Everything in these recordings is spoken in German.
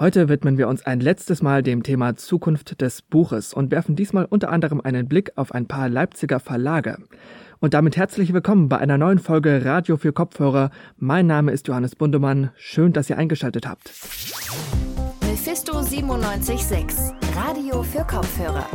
Heute widmen wir uns ein letztes Mal dem Thema Zukunft des Buches und werfen diesmal unter anderem einen Blick auf ein paar Leipziger Verlage. Und damit herzlich willkommen bei einer neuen Folge Radio für Kopfhörer. Mein Name ist Johannes Bundemann. Schön, dass ihr eingeschaltet habt. Mephisto 976, Radio für Kopfhörer.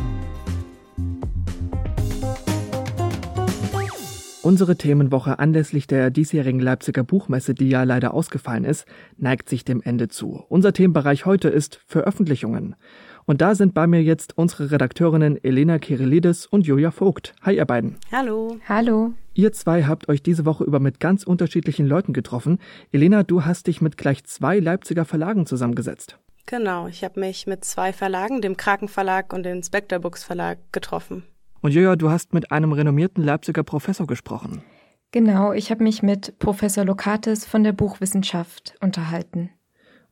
Unsere Themenwoche anlässlich der diesjährigen Leipziger Buchmesse, die ja leider ausgefallen ist, neigt sich dem Ende zu. Unser Themenbereich heute ist Veröffentlichungen. Und da sind bei mir jetzt unsere Redakteurinnen Elena Kirillidis und Julia Vogt. Hi, ihr beiden. Hallo. Hallo. Ihr zwei habt euch diese Woche über mit ganz unterschiedlichen Leuten getroffen. Elena, du hast dich mit gleich zwei Leipziger Verlagen zusammengesetzt. Genau, ich habe mich mit zwei Verlagen, dem Kraken Verlag und dem Spectre Books Verlag, getroffen. Und Joja, du hast mit einem renommierten Leipziger Professor gesprochen. Genau, ich habe mich mit Professor Lokatis von der Buchwissenschaft unterhalten.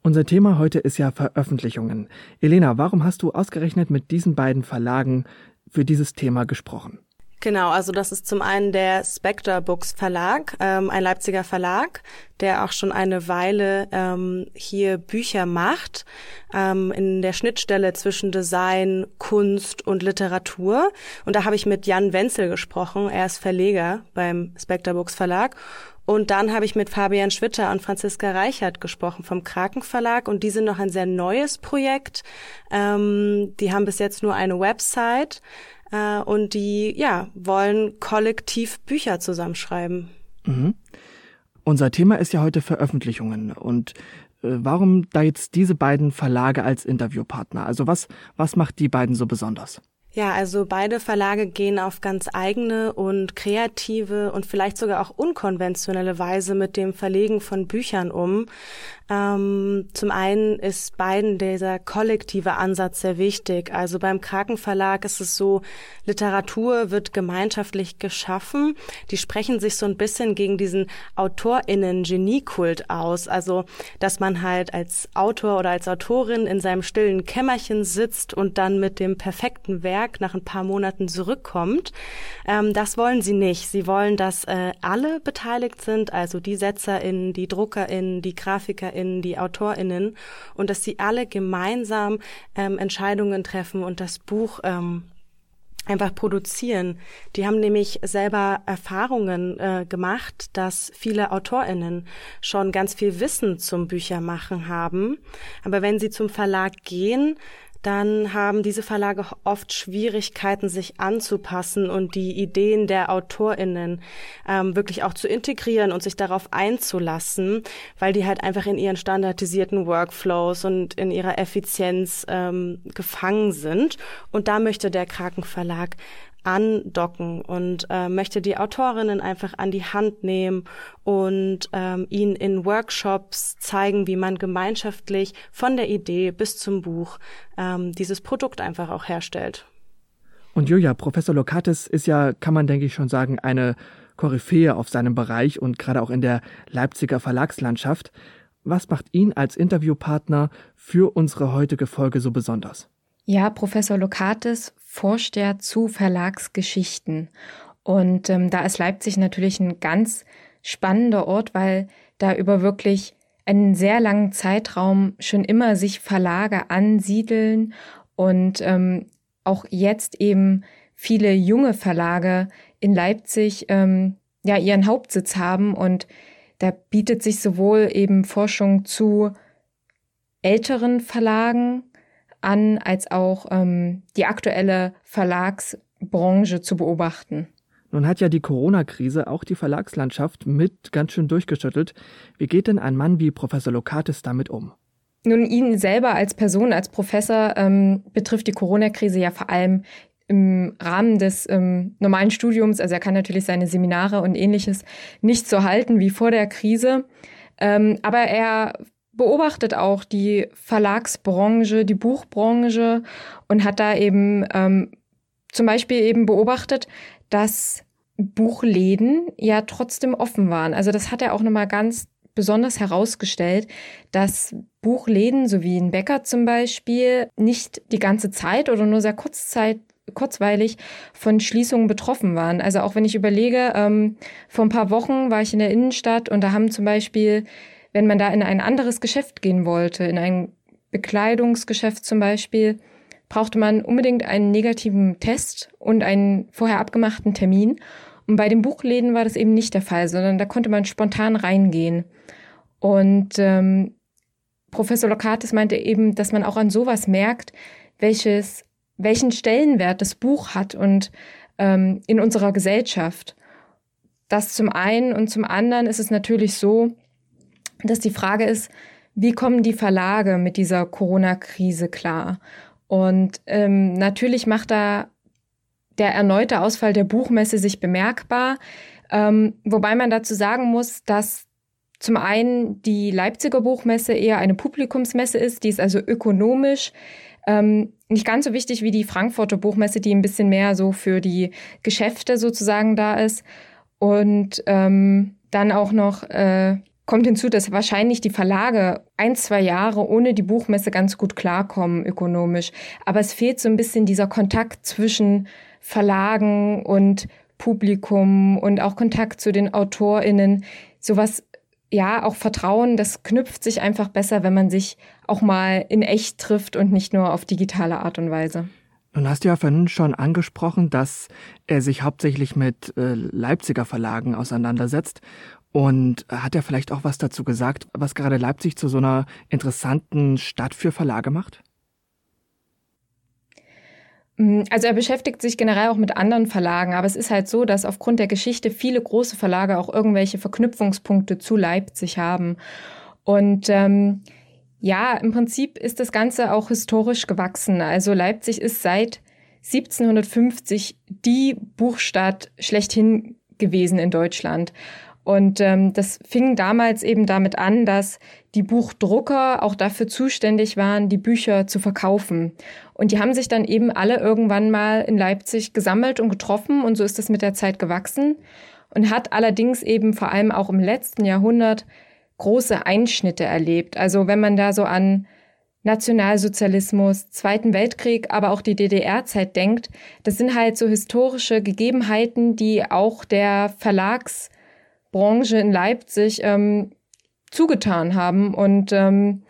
Unser Thema heute ist ja Veröffentlichungen. Elena, warum hast du ausgerechnet mit diesen beiden Verlagen für dieses Thema gesprochen? Genau, also das ist zum einen der Spectre Books Verlag, ähm, ein Leipziger Verlag, der auch schon eine Weile ähm, hier Bücher macht, ähm, in der Schnittstelle zwischen Design, Kunst und Literatur. Und da habe ich mit Jan Wenzel gesprochen, er ist Verleger beim Spectre Books Verlag. Und dann habe ich mit Fabian Schwitter und Franziska Reichert gesprochen vom Kraken Verlag und die sind noch ein sehr neues Projekt. Ähm, die haben bis jetzt nur eine Website äh, und die ja wollen kollektiv Bücher zusammenschreiben. Mhm. Unser Thema ist ja heute Veröffentlichungen und äh, warum da jetzt diese beiden Verlage als Interviewpartner? Also was was macht die beiden so besonders? Ja, also beide Verlage gehen auf ganz eigene und kreative und vielleicht sogar auch unkonventionelle Weise mit dem Verlegen von Büchern um. Ähm, zum einen ist beiden dieser kollektive Ansatz sehr wichtig. Also beim Kraken Verlag ist es so, Literatur wird gemeinschaftlich geschaffen. Die sprechen sich so ein bisschen gegen diesen AutorInnen-Geniekult aus. Also, dass man halt als Autor oder als Autorin in seinem stillen Kämmerchen sitzt und dann mit dem perfekten Werk nach ein paar Monaten zurückkommt. Ähm, das wollen sie nicht. Sie wollen, dass äh, alle beteiligt sind, also die SetzerInnen, die DruckerInnen, die GrafikerInnen, AutorInnen, die AutorInnen und dass sie alle gemeinsam ähm, Entscheidungen treffen und das Buch ähm, einfach produzieren. Die haben nämlich selber Erfahrungen äh, gemacht, dass viele AutorInnen schon ganz viel Wissen zum Büchermachen haben. Aber wenn sie zum Verlag gehen, dann haben diese Verlage oft Schwierigkeiten, sich anzupassen und die Ideen der AutorInnen ähm, wirklich auch zu integrieren und sich darauf einzulassen, weil die halt einfach in ihren standardisierten Workflows und in ihrer Effizienz ähm, gefangen sind. Und da möchte der Kraken Verlag andocken und äh, möchte die Autorinnen einfach an die Hand nehmen und ähm, ihnen in Workshops zeigen, wie man gemeinschaftlich von der Idee bis zum Buch ähm, dieses Produkt einfach auch herstellt. Und Julia, Professor Lokatis ist ja, kann man denke ich schon sagen, eine Koryphäe auf seinem Bereich und gerade auch in der Leipziger Verlagslandschaft. Was macht ihn als Interviewpartner für unsere heutige Folge so besonders? Ja, Professor Lokatis forscht ja zu Verlagsgeschichten. Und ähm, da ist Leipzig natürlich ein ganz spannender Ort, weil da über wirklich einen sehr langen Zeitraum schon immer sich Verlage ansiedeln und ähm, auch jetzt eben viele junge Verlage in Leipzig ähm, ja ihren Hauptsitz haben und da bietet sich sowohl eben Forschung zu älteren Verlagen an, als auch ähm, die aktuelle Verlagsbranche zu beobachten. Nun hat ja die Corona-Krise auch die Verlagslandschaft mit ganz schön durchgeschüttelt. Wie geht denn ein Mann wie Professor Lokatis damit um? Nun, ihn selber als Person, als Professor ähm, betrifft die Corona-Krise ja vor allem im Rahmen des ähm, normalen Studiums. Also er kann natürlich seine Seminare und ähnliches nicht so halten wie vor der Krise. Ähm, aber er beobachtet auch die Verlagsbranche, die Buchbranche und hat da eben ähm, zum Beispiel eben beobachtet, dass Buchläden ja trotzdem offen waren. Also das hat er auch nochmal ganz besonders herausgestellt, dass Buchläden, so wie ein Bäcker zum Beispiel, nicht die ganze Zeit oder nur sehr kurzzeit, kurzweilig von Schließungen betroffen waren. Also auch wenn ich überlege, ähm, vor ein paar Wochen war ich in der Innenstadt und da haben zum Beispiel wenn man da in ein anderes Geschäft gehen wollte, in ein Bekleidungsgeschäft zum Beispiel, brauchte man unbedingt einen negativen Test und einen vorher abgemachten Termin. Und bei den Buchläden war das eben nicht der Fall, sondern da konnte man spontan reingehen. Und ähm, Professor Lokatis meinte eben, dass man auch an sowas merkt, welches, welchen Stellenwert das Buch hat und ähm, in unserer Gesellschaft. Das zum einen und zum anderen ist es natürlich so, dass die Frage ist, wie kommen die Verlage mit dieser Corona-Krise klar? Und ähm, natürlich macht da der erneute Ausfall der Buchmesse sich bemerkbar, ähm, wobei man dazu sagen muss, dass zum einen die Leipziger Buchmesse eher eine Publikumsmesse ist, die ist also ökonomisch ähm, nicht ganz so wichtig wie die Frankfurter Buchmesse, die ein bisschen mehr so für die Geschäfte sozusagen da ist. Und ähm, dann auch noch äh, kommt hinzu, dass wahrscheinlich die Verlage ein, zwei Jahre ohne die Buchmesse ganz gut klarkommen ökonomisch. Aber es fehlt so ein bisschen dieser Kontakt zwischen Verlagen und Publikum und auch Kontakt zu den AutorInnen. Sowas, ja, auch Vertrauen, das knüpft sich einfach besser, wenn man sich auch mal in echt trifft und nicht nur auf digitale Art und Weise. Nun hast du ja vorhin schon angesprochen, dass er sich hauptsächlich mit äh, Leipziger Verlagen auseinandersetzt. Und hat er vielleicht auch was dazu gesagt, was gerade Leipzig zu so einer interessanten Stadt für Verlage macht? Mm, also er beschäftigt sich generell auch mit anderen Verlagen, aber es ist halt so, dass aufgrund der Geschichte viele große Verlage auch irgendwelche Verknüpfungspunkte zu Leipzig haben. Und ähm, ja, im Prinzip ist das Ganze auch historisch gewachsen. Also Leipzig ist seit 1750 die Buchstadt schlechthin gewesen in Deutschland. Und ähm, das fing damals eben damit an, dass die Buchdrucker auch dafür zuständig waren, die Bücher zu verkaufen. Und die haben sich dann eben alle irgendwann mal in Leipzig gesammelt und getroffen und so ist es mit der Zeit gewachsen und hat allerdings eben vor allem auch im letzten Jahrhundert große Einschnitte erlebt. Also wenn man da so an Nationalsozialismus, Zweiten Weltkrieg, aber auch die DDR-Zeit denkt, das sind halt so historische Gegebenheiten, die auch der Verlagsbranche in Leipzig ähm, zugetan haben. Und ähm,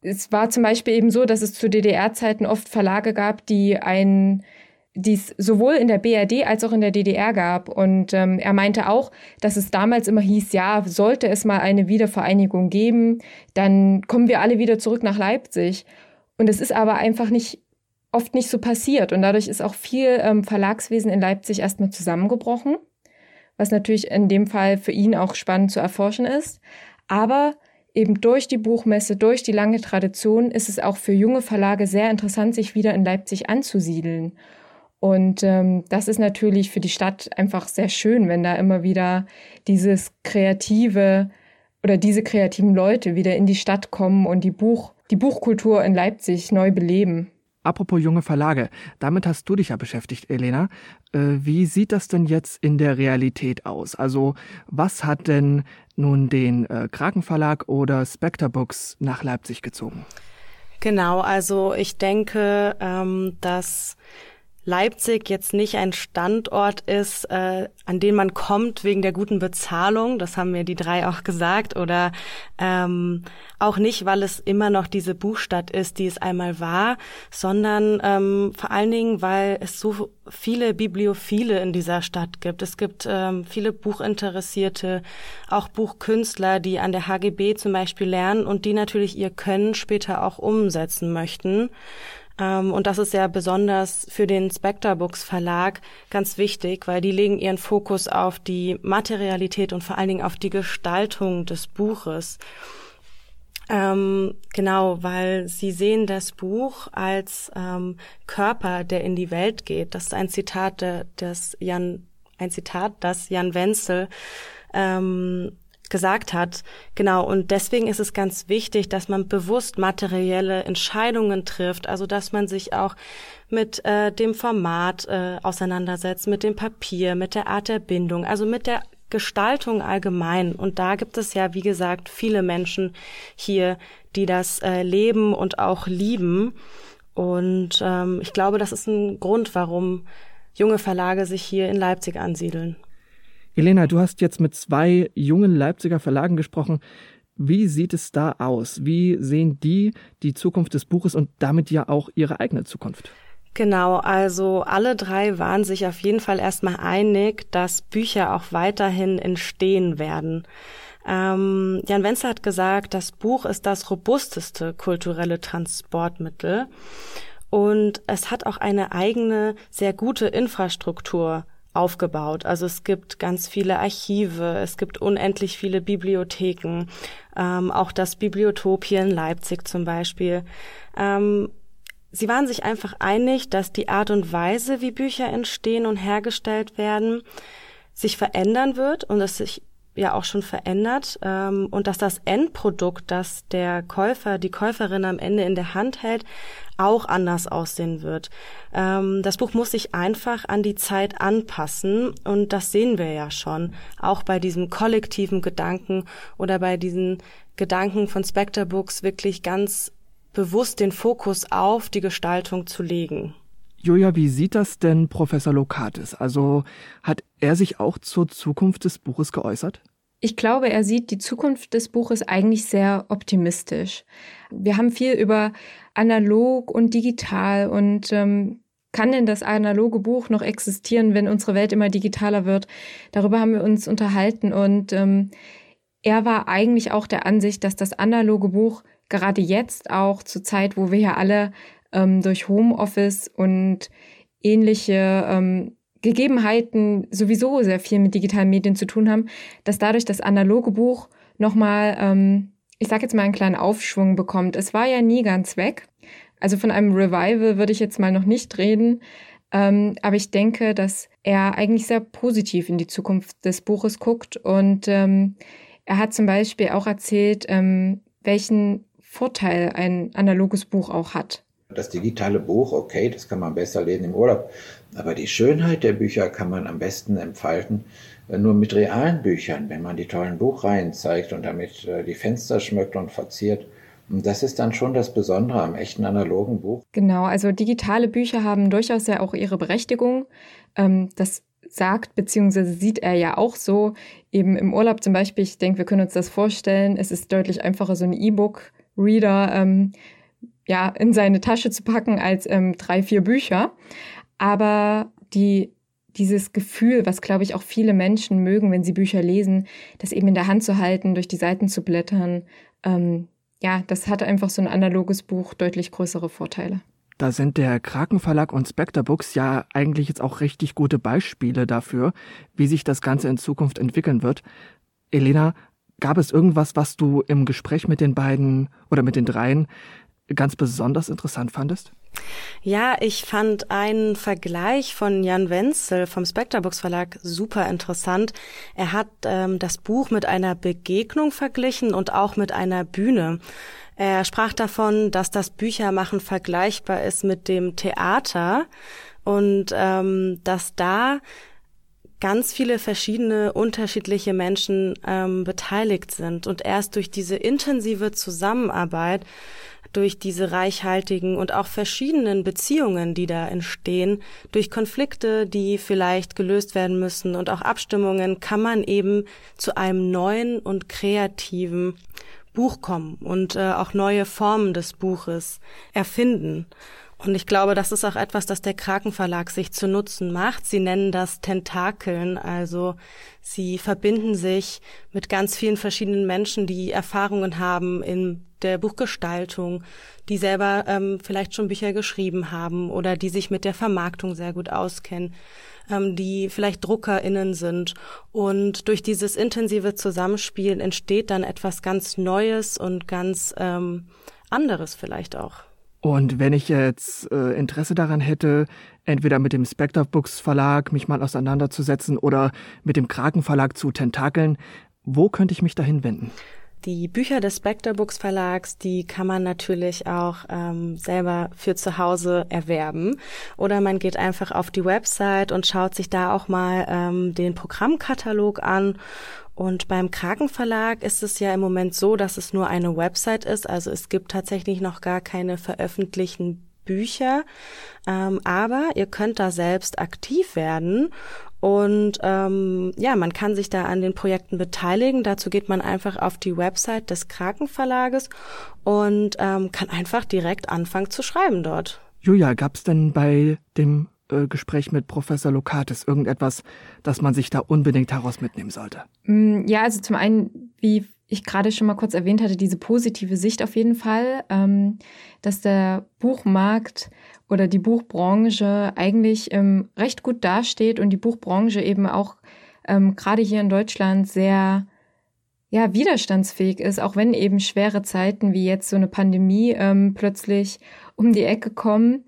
es war zum Beispiel eben so, dass es zu DDR-Zeiten oft Verlage gab, die ein die es sowohl in der BRD als auch in der DDR gab. Und ähm, er meinte auch, dass es damals immer hieß, ja, sollte es mal eine Wiedervereinigung geben, dann kommen wir alle wieder zurück nach Leipzig. Und es ist aber einfach nicht oft nicht so passiert. Und dadurch ist auch viel ähm, Verlagswesen in Leipzig erstmal zusammengebrochen, was natürlich in dem Fall für ihn auch spannend zu erforschen ist. Aber eben durch die Buchmesse, durch die lange Tradition ist es auch für junge Verlage sehr interessant, sich wieder in Leipzig anzusiedeln. Und ähm, das ist natürlich für die Stadt einfach sehr schön, wenn da immer wieder dieses kreative oder diese kreativen Leute wieder in die Stadt kommen und die Buch, die Buchkultur in Leipzig neu beleben. Apropos junge Verlage, damit hast du dich ja beschäftigt, Elena. Äh, wie sieht das denn jetzt in der Realität aus? Also, was hat denn nun den äh, Kraken Verlag oder Spectre Books nach Leipzig gezogen? Genau, also ich denke, ähm, dass Leipzig jetzt nicht ein Standort ist, äh, an den man kommt wegen der guten Bezahlung, das haben mir die drei auch gesagt, oder ähm, auch nicht, weil es immer noch diese Buchstadt ist, die es einmal war, sondern ähm, vor allen Dingen, weil es so viele Bibliophile in dieser Stadt gibt. Es gibt ähm, viele Buchinteressierte, auch Buchkünstler, die an der HGB zum Beispiel lernen und die natürlich ihr Können später auch umsetzen möchten. Ähm, und das ist ja besonders für den Spectre Books Verlag ganz wichtig, weil die legen ihren Fokus auf die Materialität und vor allen Dingen auf die Gestaltung des Buches. Ähm, genau, weil sie sehen das Buch als ähm, Körper, der in die Welt geht. Das ist ein Zitat des Jan, ein Zitat, das Jan Wenzel ähm, gesagt hat. Genau, und deswegen ist es ganz wichtig, dass man bewusst materielle Entscheidungen trifft, also dass man sich auch mit äh, dem Format äh, auseinandersetzt, mit dem Papier, mit der Art der Bindung, also mit der Gestaltung allgemein. Und da gibt es ja, wie gesagt, viele Menschen hier, die das äh, leben und auch lieben. Und ähm, ich glaube, das ist ein Grund, warum junge Verlage sich hier in Leipzig ansiedeln. Elena, du hast jetzt mit zwei jungen Leipziger Verlagen gesprochen. Wie sieht es da aus? Wie sehen die die Zukunft des Buches und damit ja auch ihre eigene Zukunft? Genau, also alle drei waren sich auf jeden Fall erstmal einig, dass Bücher auch weiterhin entstehen werden. Ähm, Jan Wenzel hat gesagt, das Buch ist das robusteste kulturelle Transportmittel und es hat auch eine eigene, sehr gute Infrastruktur aufgebaut. Also es gibt ganz viele Archive, es gibt unendlich viele Bibliotheken, ähm, auch das Bibliotopie in Leipzig zum Beispiel. Ähm, sie waren sich einfach einig, dass die Art und Weise, wie Bücher entstehen und hergestellt werden, sich verändern wird und es sich ja auch schon verändert ähm, und dass das Endprodukt, das der Käufer, die Käuferin am Ende in der Hand hält, auch anders aussehen wird. Ähm, das Buch muss sich einfach an die Zeit anpassen und das sehen wir ja schon, auch bei diesem kollektiven Gedanken oder bei diesen Gedanken von Spectre Books wirklich ganz bewusst den Fokus auf die Gestaltung zu legen. Julia, wie sieht das denn Professor Lokatis? Also hat er sich auch zur Zukunft des Buches geäußert? Ich glaube, er sieht die Zukunft des Buches eigentlich sehr optimistisch. Wir haben viel über analog und digital und ähm, kann denn das analoge Buch noch existieren, wenn unsere Welt immer digitaler wird? Darüber haben wir uns unterhalten und ähm, er war eigentlich auch der Ansicht, dass das analoge Buch gerade jetzt auch zur Zeit, wo wir ja alle ähm, durch Homeoffice und ähnliche ähm, Gegebenheiten sowieso sehr viel mit digitalen Medien zu tun haben, dass dadurch das analoge Buch nochmal, ähm, ich sag jetzt mal, einen kleinen Aufschwung bekommt. Es war ja nie ganz weg. Also von einem Revival würde ich jetzt mal noch nicht reden. Ähm, aber ich denke, dass er eigentlich sehr positiv in die Zukunft des Buches guckt. Und ähm, er hat zum Beispiel auch erzählt, ähm, welchen Vorteil ein analoges Buch auch hat. Das digitale Buch, okay, das kann man besser lesen im Urlaub. Aber die Schönheit der Bücher kann man am besten entfalten äh, nur mit realen Büchern, wenn man die tollen Buchreihen zeigt und damit äh, die Fenster schmückt und verziert. Und das ist dann schon das Besondere am echten analogen Buch. Genau, also digitale Bücher haben durchaus ja auch ihre Berechtigung. Ähm, das sagt, beziehungsweise sieht er ja auch so. Eben im Urlaub zum Beispiel, ich denke, wir können uns das vorstellen, es ist deutlich einfacher, so ein E-Book-Reader ähm, ja, in seine Tasche zu packen als ähm, drei, vier Bücher. Aber die, dieses Gefühl, was glaube ich auch viele Menschen mögen, wenn sie Bücher lesen, das eben in der Hand zu halten, durch die Seiten zu blättern, ähm, ja, das hat einfach so ein analoges Buch deutlich größere Vorteile. Da sind der Kraken Verlag und Spectre Books ja eigentlich jetzt auch richtig gute Beispiele dafür, wie sich das Ganze in Zukunft entwickeln wird. Elena, gab es irgendwas, was du im Gespräch mit den beiden oder mit den dreien ganz besonders interessant fandest? Ja, ich fand einen Vergleich von Jan Wenzel vom Spectre Books Verlag super interessant. Er hat ähm, das Buch mit einer Begegnung verglichen und auch mit einer Bühne. Er sprach davon, dass das Büchermachen vergleichbar ist mit dem Theater und ähm, dass da ganz viele verschiedene unterschiedliche Menschen ähm, beteiligt sind und erst durch diese intensive Zusammenarbeit durch diese reichhaltigen und auch verschiedenen Beziehungen, die da entstehen, durch Konflikte, die vielleicht gelöst werden müssen und auch Abstimmungen, kann man eben zu einem neuen und kreativen Buch kommen und äh, auch neue Formen des Buches erfinden. Und ich glaube, das ist auch etwas, das der Kraken Verlag sich zu Nutzen macht. Sie nennen das Tentakeln, also sie verbinden sich mit ganz vielen verschiedenen Menschen, die Erfahrungen haben in der Buchgestaltung, die selber ähm, vielleicht schon Bücher geschrieben haben oder die sich mit der Vermarktung sehr gut auskennen, ähm, die vielleicht DruckerInnen sind. Und durch dieses intensive Zusammenspiel entsteht dann etwas ganz Neues und ganz ähm, anderes vielleicht auch. Und wenn ich jetzt äh, Interesse daran hätte, entweder mit dem Spectre Books Verlag mich mal auseinanderzusetzen oder mit dem Kraken Verlag zu tentakeln, wo könnte ich mich dahin wenden? Die Bücher des Spectre Books Verlags, die kann man natürlich auch ähm, selber für zu Hause erwerben. Oder man geht einfach auf die Website und schaut sich da auch mal ähm, den Programmkatalog an und beim Kraken Verlag ist es ja im Moment so, dass es nur eine Website ist. Also es gibt tatsächlich noch gar keine veröffentlichten Bücher. Ähm, aber ihr könnt da selbst aktiv werden Und ähm, ja, man kann sich da an den Projekten beteiligen. Dazu geht man einfach auf die Website des Krakenverlages und ähm, kann einfach direkt anfangen zu schreiben dort. Julia, gab es denn bei dem äh, Gespräch mit Professor Lokatis irgendetwas, das man sich da unbedingt heraus mitnehmen sollte? Mm, ja, also zum einen, wie ich gerade schon mal kurz erwähnt hatte, diese positive Sicht auf jeden Fall, ähm, dass der Buchmarkt oder die Buchbranche eigentlich ähm, recht gut dasteht und die Buchbranche eben auch ähm, gerade hier in Deutschland sehr ja, widerstandsfähig ist, auch wenn eben schwere Zeiten wie jetzt so eine Pandemie ähm, plötzlich um die Ecke kommen.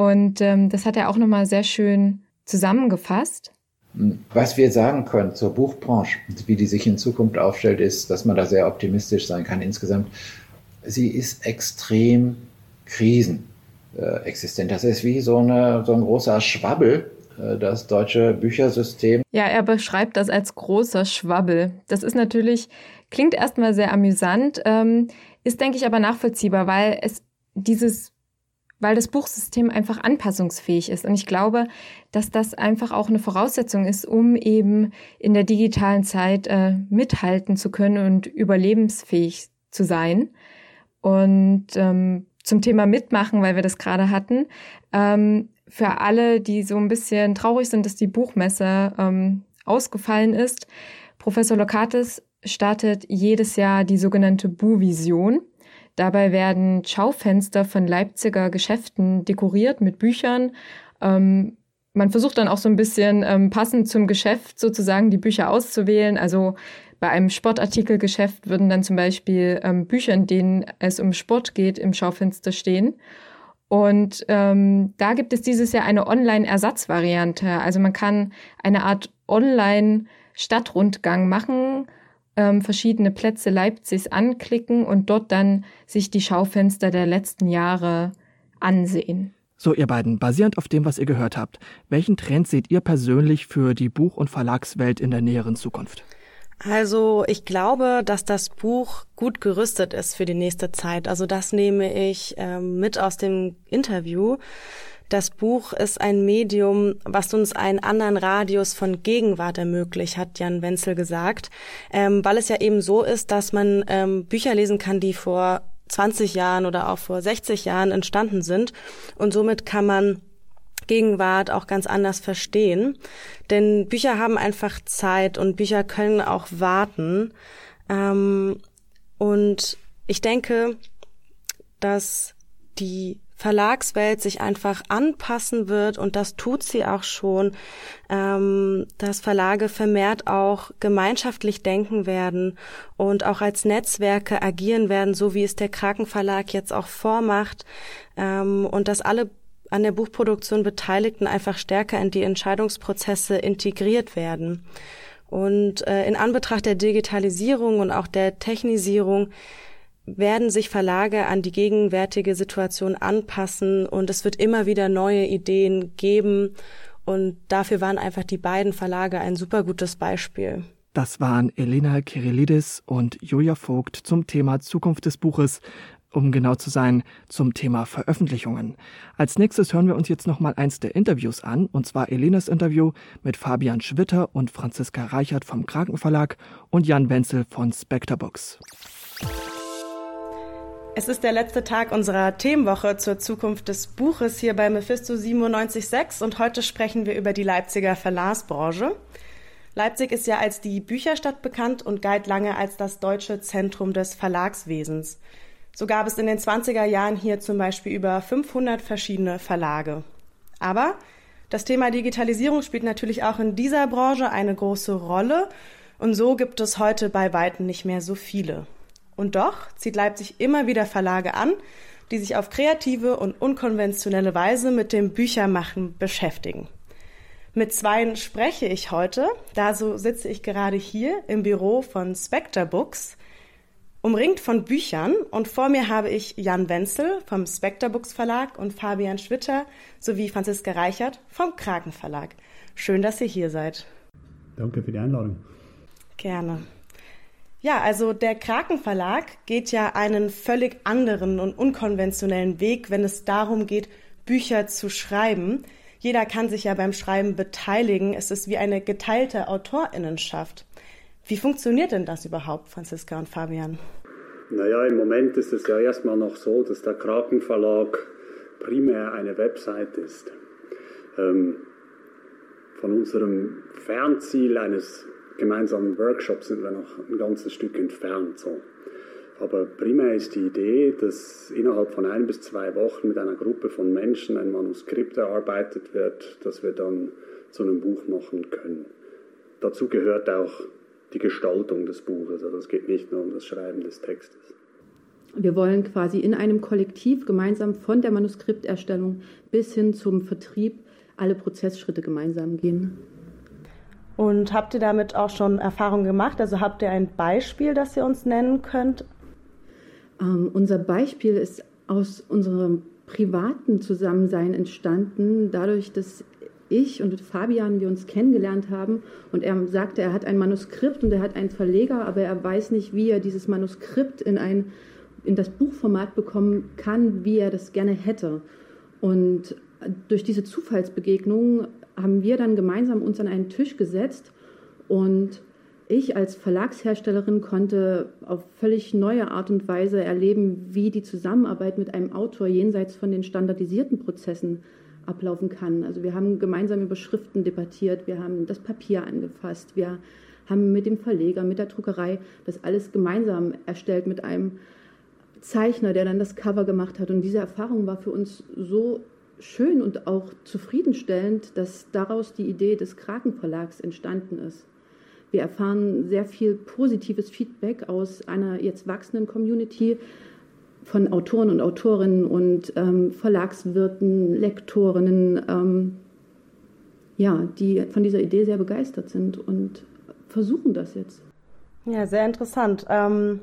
Und ähm, das hat er auch nochmal sehr schön zusammengefasst. Was wir sagen können zur Buchbranche, wie die sich in Zukunft aufstellt, ist, dass man da sehr optimistisch sein kann insgesamt. Sie ist extrem krisenexistent. Das ist wie so, eine, so ein großer Schwabbel, äh, das deutsche Büchersystem. Ja, er beschreibt das als großer Schwabbel. Das ist natürlich, klingt erstmal sehr amüsant, ähm, ist, denke ich, aber nachvollziehbar, weil es dieses weil das Buchsystem einfach anpassungsfähig ist. Und ich glaube, dass das einfach auch eine Voraussetzung ist, um eben in der digitalen Zeit äh, mithalten zu können und überlebensfähig zu sein. Und ähm, zum Thema Mitmachen, weil wir das gerade hatten, ähm, für alle, die so ein bisschen traurig sind, dass die Buchmesse ähm, ausgefallen ist, Professor Lokatis startet jedes Jahr die sogenannte Bu-Vision. Dabei werden Schaufenster von Leipziger Geschäften dekoriert mit Büchern. Ähm, man versucht dann auch so ein bisschen ähm, passend zum Geschäft sozusagen die Bücher auszuwählen. Also bei einem Sportartikelgeschäft würden dann zum Beispiel ähm, Bücher, in denen es um Sport geht, im Schaufenster stehen. Und ähm, da gibt es dieses Jahr eine Online-Ersatzvariante. Also man kann eine Art Online-Stadtrundgang machen ähm, verschiedene Plätze Leipzigs anklicken und dort dann sich die Schaufenster der letzten Jahre ansehen. So, ihr beiden, basierend auf dem, was ihr gehört habt, welchen Trend seht ihr persönlich für die Buch- und Verlagswelt in der näheren Zukunft? Also ich glaube, dass das Buch gut gerüstet ist für die nächste Zeit. Also das nehme ich ähm, mit aus dem Interview. Das Buch ist ein Medium, was uns einen anderen Radius von Gegenwart ermöglicht, hat Jan Wenzel gesagt, ähm, weil es ja eben so ist, dass man ähm, Bücher lesen kann, die vor 20 Jahren oder auch vor 60 Jahren entstanden sind und somit kann man Gegenwart auch ganz anders verstehen. Denn Bücher haben einfach Zeit und Bücher können auch warten. Ähm, und ich denke, dass die Verlagswelt sich einfach anpassen wird und das tut sie auch schon, ähm, dass Verlage vermehrt auch gemeinschaftlich denken werden und auch als Netzwerke agieren werden, so wie es der Krakenverlag jetzt auch vormacht ähm, und dass alle an der Buchproduktion Beteiligten einfach stärker in die Entscheidungsprozesse integriert werden. Und äh, in Anbetracht der Digitalisierung und auch der Technisierung werden sich Verlage an die gegenwärtige Situation anpassen und es wird immer wieder neue Ideen geben. Und dafür waren einfach die beiden Verlage ein super gutes Beispiel. Das waren Elena Kirillidis und Julia Vogt zum Thema Zukunft des Buches, um genau zu sein, zum Thema Veröffentlichungen. Als nächstes hören wir uns jetzt nochmal eins der Interviews an, und zwar Elenas Interview mit Fabian Schwitter und Franziska Reichert vom Krankenverlag und Jan Wenzel von Spectre Books. Es ist der letzte Tag unserer Themenwoche zur Zukunft des Buches hier bei Mephisto 97.6 und heute sprechen wir über die Leipziger Verlagsbranche. Leipzig ist ja als die Bücherstadt bekannt und galt lange als das deutsche Zentrum des Verlagswesens. So gab es in den 20er Jahren hier zum Beispiel über 500 verschiedene Verlage. Aber das Thema Digitalisierung spielt natürlich auch in dieser Branche eine große Rolle und so gibt es heute bei weitem nicht mehr so viele. Und doch zieht Leipzig immer wieder Verlage an, die sich auf kreative und unkonventionelle Weise mit dem Büchermachen beschäftigen. Mit zweien spreche ich heute, da so sitze ich gerade hier im Büro von Spectre Books, umringt von Büchern und vor mir habe ich Jan Wenzel vom Spectre Books Verlag und Fabian Schwitter sowie Franziska Reichert vom Kraken Verlag. Schön, dass ihr hier seid. Danke für die Einladung. Gerne. Ja, also der Kraken Verlag geht ja einen völlig anderen und unkonventionellen Weg, wenn es darum geht, Bücher zu schreiben. jeder kann sich ja beim Schreiben beteiligen. Es ist wie eine geteilte Autorinnenschaft. Wie funktioniert denn das überhaupt, Franziska und Fabian? Naja, im Moment ist es ja erstmal noch so, dass der Kraken Verlag primär eine Website ist. Ähm, von unserem Fernziel eines gemeinsamen Workshops sind wir noch ein ganzes Stück entfernt. So. Aber primär ist die Idee, dass innerhalb von ein bis zwei Wochen mit einer Gruppe von Menschen ein Manuskript erarbeitet wird, das wir dann zu einem Buch machen können. Dazu gehört auch die Gestaltung des Buches. Also es geht nicht nur um das Schreiben des Textes. Wir wollen quasi in einem Kollektiv gemeinsam von der Manuskripterstellung bis hin zum Vertrieb alle Prozessschritte gemeinsam gehen. Und habt ihr damit auch schon Erfahrungen gemacht? Also habt ihr ein Beispiel, das ihr uns nennen könnt? Ähm, unser Beispiel ist aus unserem privaten Zusammensein entstanden, dadurch, dass ich und Fabian wir uns kennengelernt haben und er sagte, er hat ein Manuskript und er hat einen Verleger, aber er weiß nicht, wie er dieses Manuskript in ein in das Buchformat bekommen kann, wie er das gerne hätte. Und durch diese Zufallsbegegnung haben wir dann gemeinsam uns an einen Tisch gesetzt und ich als Verlagsherstellerin konnte auf völlig neue Art und Weise erleben, wie die Zusammenarbeit mit einem Autor jenseits von den standardisierten Prozessen ablaufen kann. Also wir haben gemeinsam über Schriften debattiert, wir haben das Papier angefasst, wir haben mit dem Verleger, mit der Druckerei das alles gemeinsam erstellt mit einem Zeichner, der dann das Cover gemacht hat. Und diese Erfahrung war für uns so schön und auch zufriedenstellend, dass daraus die Idee des Kraken Verlags entstanden ist. Wir erfahren sehr viel positives Feedback aus einer jetzt wachsenden Community von Autoren und Autorinnen und ähm, Verlagswirten, Lektorinnen, ähm, ja, die von dieser Idee sehr begeistert sind und versuchen das jetzt. Ja, sehr interessant. Ähm,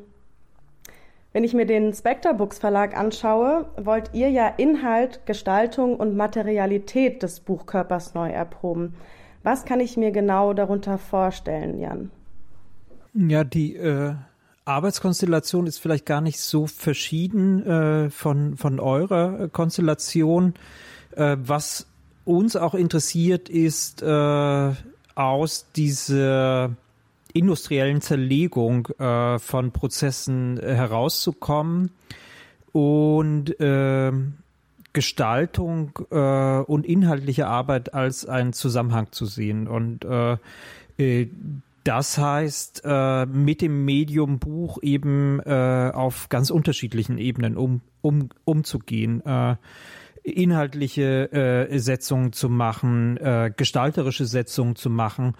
wenn ich mir den Spectre Books Verlag anschaue, wollt ihr ja Inhalt, Gestaltung und Materialität des Buchkörpers neu erproben. Was kann ich mir genau darunter vorstellen, Jan? Ja, die äh, Arbeitskonstellation ist vielleicht gar nicht so verschieden äh, von, von eurer Konstellation. Äh, was uns auch interessiert, ist äh, aus dieser industriellen Zerlegung äh, von Prozessen äh, herauszukommen und äh, Gestaltung und inhaltliche Arbeit als einen Zusammenhang zu sehen. Und äh, äh, das heißt, mit dem Medium Buch eben auf ganz unterschiedlichen Ebenen um, um, umzugehen. Inhaltliche äh, Setzungen zu machen, äh, gestalterische Setzungen zu machen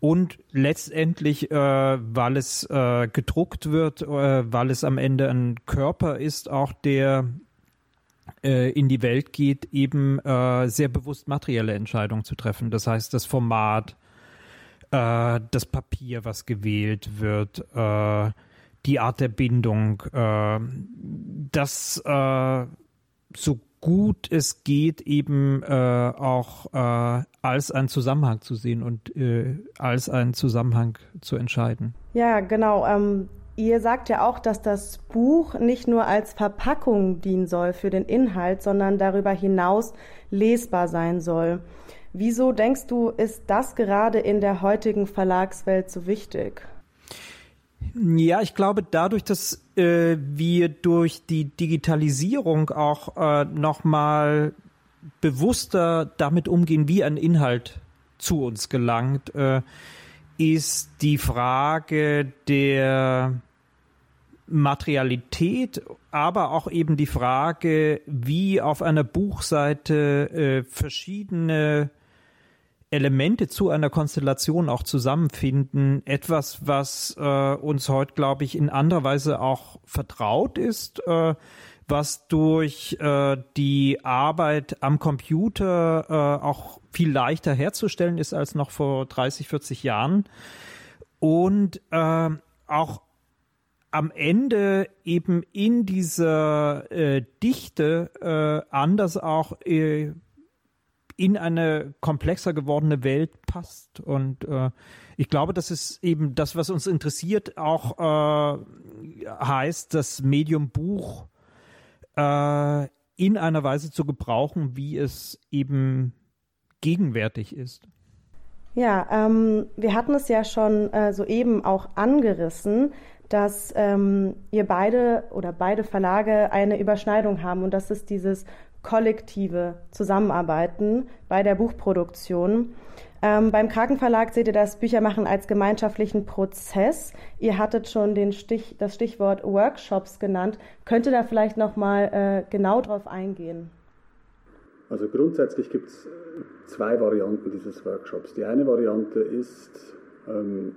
und letztendlich, äh, weil es äh, gedruckt wird, äh, weil es am Ende ein Körper ist, auch der äh, in die Welt geht, eben äh, sehr bewusst materielle Entscheidungen zu treffen. Das heißt, das Format, äh, das Papier, was gewählt wird, die Art der Bindung, das so gut es geht, eben äh, auch äh, als einen Zusammenhang zu sehen und äh, als einen Zusammenhang zu entscheiden. Ja, genau. Ähm, Ihr sagt ja auch, dass das Buch nicht nur als Verpackung dienen soll für den Inhalt, sondern darüber hinaus lesbar sein soll. Wieso denkst du, ist das gerade in der heutigen Verlagswelt so wichtig? Ja, ich glaube, dadurch, dass äh, wir durch die Digitalisierung auch äh, nochmal bewusster damit umgehen, wie ein Inhalt zu uns gelangt, äh, ist die Frage der Materialität, aber auch eben die Frage, wie auf einer Buchseite äh, verschiedene Elemente zu einer Konstellation auch zusammenfinden. Etwas, was äh, uns heute, glaube ich, in anderer Weise auch vertraut ist, äh, was durch äh, die Arbeit am Computer äh, auch viel leichter herzustellen ist als noch vor 30, 40 Jahren. Und äh, auch am Ende eben in dieser äh, Dichte äh, anders auch äh, in eine komplexer gewordene Welt passt. Und äh, ich glaube, das ist eben das, was uns interessiert, auch äh, heißt, das Medium Buch äh, in einer Weise zu gebrauchen, wie es eben gegenwärtig ist. Ja, ähm, wir hatten es ja schon äh, soeben auch angerissen, dass ähm, ihr beide oder beide Verlage eine Überschneidung haben und das ist dieses kollektive Zusammenarbeiten bei der Buchproduktion. Ähm, beim Krakenverlag seht ihr das Büchermachen als gemeinschaftlichen Prozess. Ihr hattet schon den Stich, das Stichwort Workshops genannt. Könnt ihr da vielleicht noch mal äh, genau drauf eingehen? Also grundsätzlich gibt es zwei Varianten dieses Workshops. Die eine Variante ist, ähm,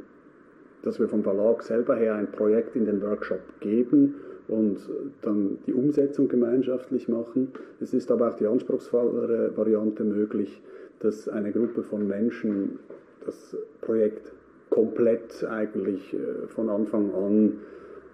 dass wir vom Verlag selber her ein Projekt in den Workshop geben und dann die Umsetzung gemeinschaftlich machen. Es ist aber auch die anspruchsvollere Variante möglich, dass eine Gruppe von Menschen das Projekt komplett eigentlich äh, von Anfang an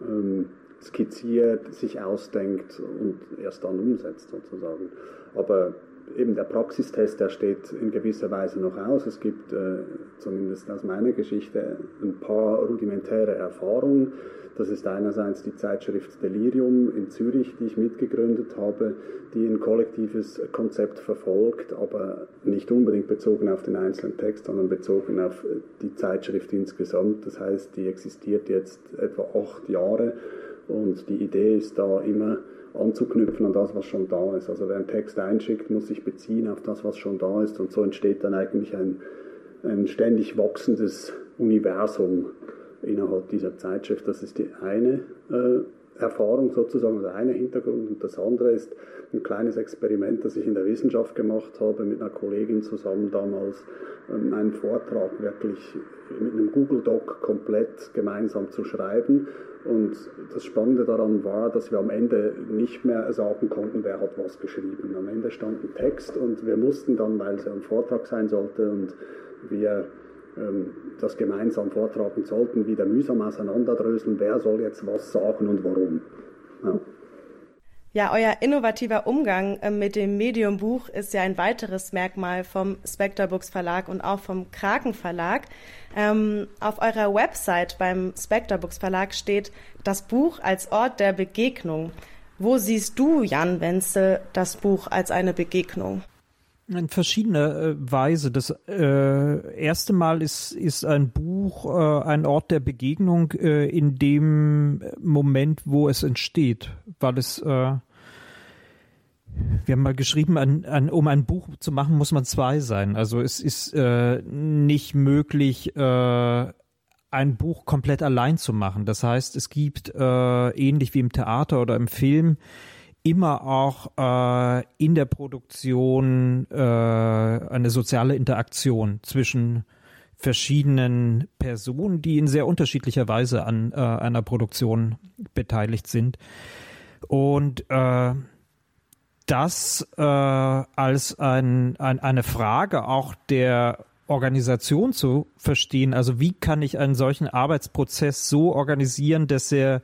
ähm, skizziert, sich ausdenkt und erst dann umsetzt sozusagen. Aber eben der Praxistest, der steht in gewisser Weise noch aus. Es gibt äh, zumindest aus meiner Geschichte ein paar rudimentäre Erfahrungen. Das ist einerseits die Zeitschrift Delirium in Zürich, die ich mitgegründet habe, die ein kollektives Konzept verfolgt, aber nicht unbedingt bezogen auf den einzelnen Text, sondern bezogen auf die Zeitschrift insgesamt. Das heißt, die existiert jetzt etwa acht Jahre und die Idee ist da immer, anzuknüpfen an das, was schon da ist. Also wer einen Text einschickt, muss sich beziehen auf das, was schon da ist und so entsteht dann eigentlich ein, ein ständig wachsendes Universum innerhalb dieser Zeitschrift. Das ist die eine äh, Erfahrung sozusagen, der eine Hintergrund und das andere ist ein kleines Experiment, das ich in der Wissenschaft gemacht habe, mit einer Kollegin zusammen damals, ähm, einen Vortrag wirklich mit einem Google Doc komplett gemeinsam zu schreiben. Und das Spannende daran war, dass wir am Ende nicht mehr sagen konnten, wer hat was geschrieben. Am Ende stand ein Text und wir mussten dann, weil es ein Vortrag sein sollte und wir das gemeinsam vortragen sollten, wieder mühsam auseinanderdröseln, wer soll jetzt was sagen und warum. Ja. Ja, euer innovativer Umgang äh, mit dem Medium-Buch ist ja ein weiteres Merkmal vom Spectre Books Verlag und auch vom Kraken Verlag. Ähm, auf eurer Website beim Spectre Books Verlag steht das Buch als Ort der Begegnung. Wo siehst du, Jan Wenzel, das Buch als eine Begegnung? In verschiedener äh, Weise. Das äh, erste Mal ist, ist ein Buch äh, ein Ort der Begegnung äh, in dem Moment, wo es entsteht, weil es äh, wir haben mal geschrieben, ein, ein, um ein Buch zu machen, muss man zwei sein. Also es ist äh, nicht möglich, äh, ein Buch komplett allein zu machen. Das heißt, es gibt äh, ähnlich wie im Theater oder im Film immer auch äh, in der Produktion äh, eine soziale Interaktion zwischen verschiedenen Personen, die in sehr unterschiedlicher Weise an äh, einer Produktion beteiligt sind. Und äh, das äh, als ein, ein, eine Frage auch der Organisation zu verstehen. Also wie kann ich einen solchen Arbeitsprozess so organisieren, dass er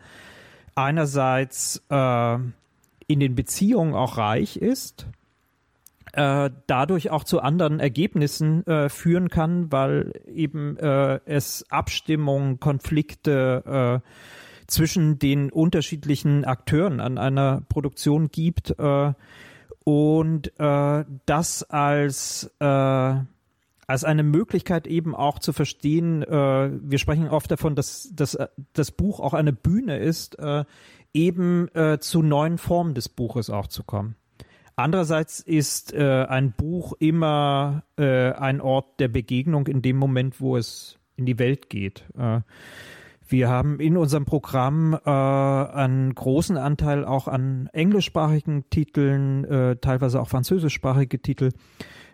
einerseits äh, in den Beziehungen auch reich ist, äh, dadurch auch zu anderen Ergebnissen äh, führen kann, weil eben äh, es Abstimmungen, Konflikte äh, zwischen den unterschiedlichen Akteuren an einer Produktion gibt äh, und äh, das als als eine Möglichkeit eben auch zu verstehen, äh, wir sprechen oft davon, dass, dass das Buch auch eine Bühne ist, äh, eben äh, zu neuen Formen des Buches auch zu kommen. Andererseits ist äh, ein Buch immer äh, ein Ort der Begegnung in dem Moment, wo es in die Welt geht. Äh, wir haben in unserem Programm äh, einen großen Anteil auch an englischsprachigen Titeln, äh, teilweise auch französischsprachige Titel.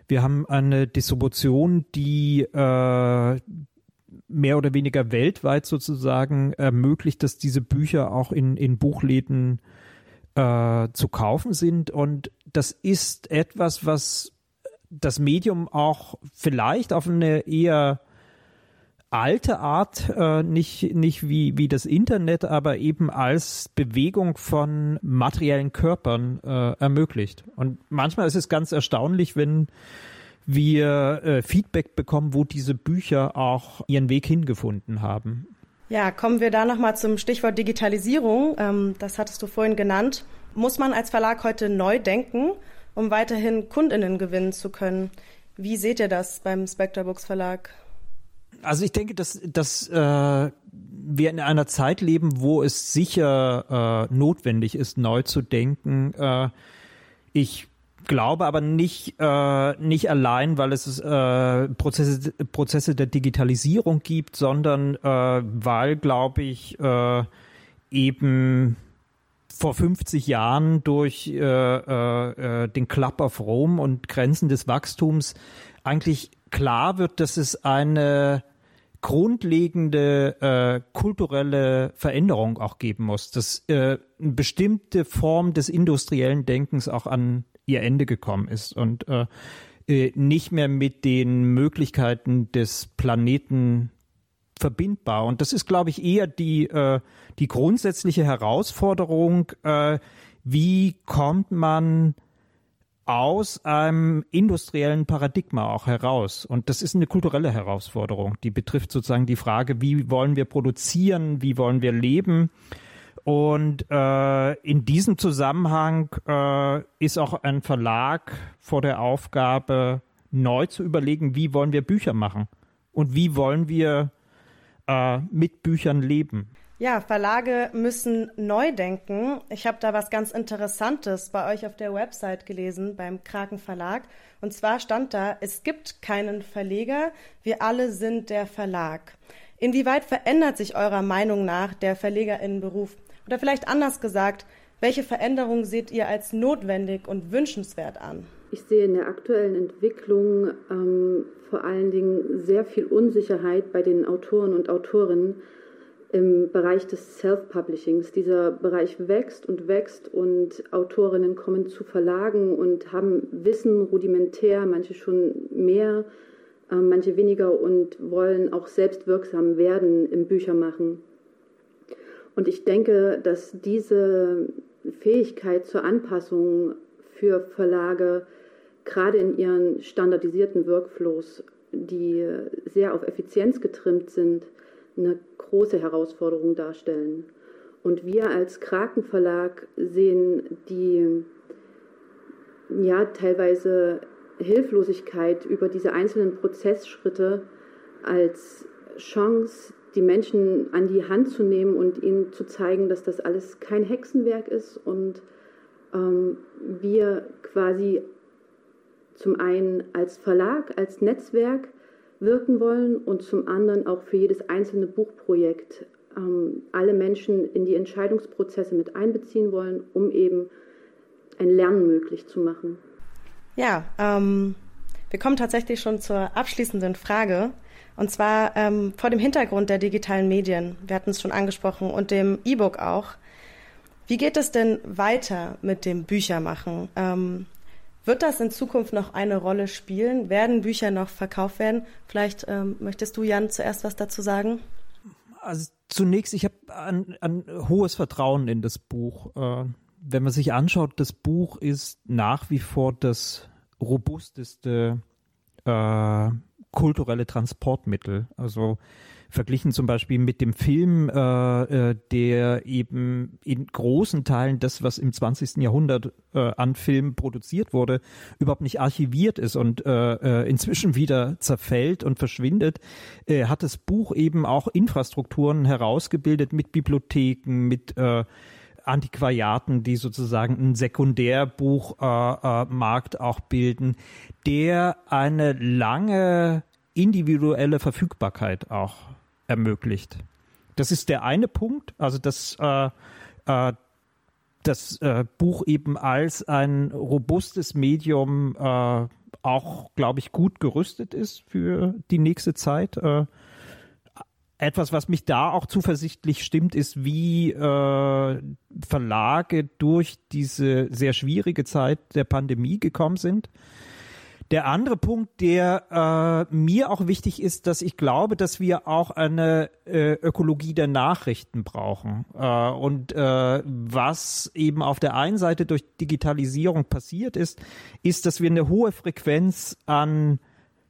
Wir haben eine Distribution, die äh, mehr oder weniger weltweit sozusagen ermöglicht, dass diese Bücher auch in, in Buchläden äh, zu kaufen sind. Und das ist etwas, was das Medium auch vielleicht auf eine eher alte Art, äh, nicht, nicht wie, wie das Internet, aber eben als Bewegung von materiellen Körpern äh, ermöglicht. Und manchmal ist es ganz erstaunlich, wenn wir äh, Feedback bekommen, wo diese Bücher auch ihren Weg hingefunden haben. Ja, kommen wir da nochmal zum Stichwort Digitalisierung. Ähm, das hattest du vorhin genannt. Muss man als Verlag heute neu denken, um weiterhin Kundinnen gewinnen zu können? Wie seht ihr das beim Spectre Books Verlag? Also ich denke, dass, dass äh, wir in einer Zeit leben, wo es sicher äh, notwendig ist, neu zu denken. Äh, ich glaube aber nicht, äh, nicht allein, weil es äh, Prozesse, Prozesse der Digitalisierung gibt, sondern äh, weil, glaube ich, äh, eben vor 50 Jahren durch äh, äh, äh, den Club of Rome und Grenzen des Wachstums eigentlich klar wird, dass es eine grundlegende äh, kulturelle Veränderung auch geben muss, dass äh, eine bestimmte Form des industriellen Denkens auch an ihr Ende gekommen ist und äh, äh, nicht mehr mit den Möglichkeiten des Planeten verbindbar. Und das ist, glaube ich, eher die, äh, die grundsätzliche Herausforderung, äh, wie kommt man aus einem industriellen Paradigma auch heraus. Und das ist eine kulturelle Herausforderung. Die betrifft sozusagen die Frage, wie wollen wir produzieren, wie wollen wir leben. Und äh, in diesem Zusammenhang äh, ist auch ein Verlag vor der Aufgabe, neu zu überlegen, wie wollen wir Bücher machen und wie wollen wir äh, mit Büchern leben. Ja, Verlage müssen neu denken. Ich habe da was ganz Interessantes bei euch auf der Website gelesen, beim Kraken Verlag. Und zwar stand da, es gibt keinen Verleger, wir alle sind der Verlag. Inwieweit verändert sich eurer Meinung nach der Verlegerinnenberuf? Oder vielleicht anders gesagt, welche Veränderungen seht ihr als notwendig und wünschenswert an? Ich sehe in der aktuellen Entwicklung ähm, vor allen Dingen sehr viel Unsicherheit bei den Autoren und Autorinnen im Bereich des Self-Publishings. Dieser Bereich wächst und wächst und Autorinnen kommen zu Verlagen und haben Wissen rudimentär, manche schon mehr, äh, manche weniger und wollen auch selbst wirksam werden im Büchermachen. Und ich denke, dass diese Fähigkeit zur Anpassung für Verlage gerade in ihren standardisierten Workflows, die sehr auf Effizienz getrimmt sind, eine große Herausforderung darstellen. Und wir als Kraken Verlag sehen die ja teilweise Hilflosigkeit über diese einzelnen Prozessschritte als Chance, die Menschen an die Hand zu nehmen und ihnen zu zeigen, dass das alles kein Hexenwerk ist und ähm, wir quasi zum einen als Verlag, als Netzwerk wirken wollen und zum anderen auch für jedes einzelne Buchprojekt ähm, alle Menschen in die Entscheidungsprozesse mit einbeziehen wollen, um eben ein Lernen möglich zu machen. Ja, ähm, wir kommen tatsächlich schon zur abschließenden Frage. Und zwar ähm, vor dem Hintergrund der digitalen Medien, wir hatten es schon angesprochen, und dem E-Book auch. Wie geht es denn weiter mit dem Büchermachen? Ähm, wird das in Zukunft noch eine Rolle spielen? Werden Bücher noch verkauft werden? Vielleicht ähm, möchtest du, Jan, zuerst was dazu sagen? Also zunächst, ich habe ein, ein hohes Vertrauen in das Buch. Äh, wenn man sich anschaut, das Buch ist nach wie vor das robusteste äh, kulturelle Transportmittel. Also verglichen zum Beispiel mit dem Film, äh, äh, der eben in großen Teilen das, was im 20. Jahrhundert äh, an Film produziert wurde, überhaupt nicht archiviert ist und äh, äh, inzwischen wieder zerfällt und verschwindet, äh, hat das Buch eben auch Infrastrukturen herausgebildet mit Bibliotheken, mit äh, Antiquariaten, die sozusagen einen Sekundärbuchmarkt äh, äh, auch bilden, der eine lange individuelle Verfügbarkeit auch ermöglicht. Das ist der eine Punkt, also dass äh, äh, das äh, Buch eben als ein robustes Medium äh, auch, glaube ich, gut gerüstet ist für die nächste Zeit. Etwas, was mich da auch zuversichtlich stimmt, ist, wie äh, Verlage durch diese sehr schwierige Zeit der Pandemie gekommen sind. Der andere Punkt, der äh, mir auch wichtig ist, dass ich glaube, dass wir auch eine äh, Ökologie der Nachrichten brauchen. Äh, und äh, was eben auf der einen Seite durch Digitalisierung passiert ist, ist, dass wir eine hohe Frequenz an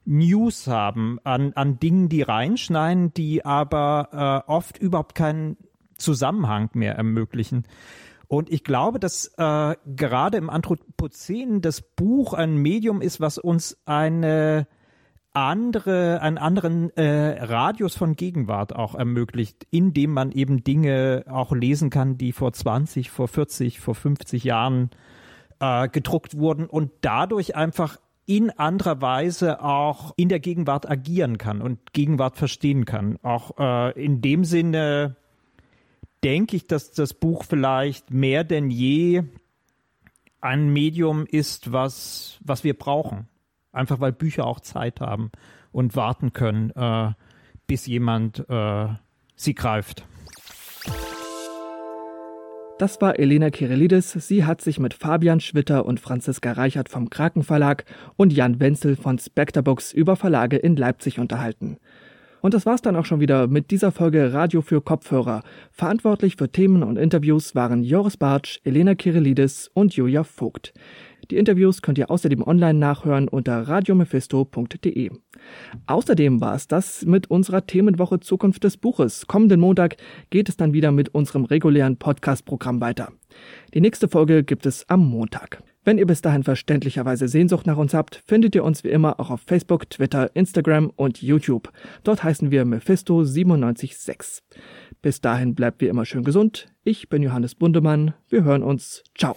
News haben, an, an Dingen, die reinschneiden, die aber äh, oft überhaupt keinen Zusammenhang mehr ermöglichen. Und ich glaube, dass äh, gerade im Anthropozän das Buch ein Medium ist, was uns eine andere, einen anderen äh, Radius von Gegenwart auch ermöglicht, indem man eben Dinge auch lesen kann, die vor 20, vor 40, vor 50 Jahren äh, gedruckt wurden und dadurch einfach in anderer Weise auch in der Gegenwart agieren kann und Gegenwart verstehen kann. Auch äh, in dem Sinne denke ich, dass das Buch vielleicht mehr denn je ein Medium ist, was, was wir brauchen. Einfach weil Bücher auch Zeit haben und warten können, äh, bis jemand äh, sie greift. Das war Elena Kirillidis. Sie hat sich mit Fabian Schwitter und Franziska Reichert vom Kraken Verlag und Jan Wenzel von Spectre Books über Verlage in Leipzig unterhalten. Und das war's dann auch schon wieder mit dieser Folge Radio für Kopfhörer. Verantwortlich für Themen und Interviews waren Joris Bartsch, Elena Kirillidis und Julia Vogt. Die Interviews könnt ihr außerdem online nachhören unter radiomephisto.de. Außerdem war es das mit unserer Themenwoche Zukunft des Buches. Kommenden Montag geht es dann wieder mit unserem regulären Podcast-Programm weiter. Die nächste Folge gibt es am Montag. Wenn ihr bis dahin verständlicherweise Sehnsucht nach uns habt, findet ihr uns wie immer auch auf Facebook, Twitter, Instagram und YouTube. Dort heißen wir Mephisto976. Bis dahin bleibt wie immer schön gesund. Ich bin Johannes Bundemann. Wir hören uns. Ciao.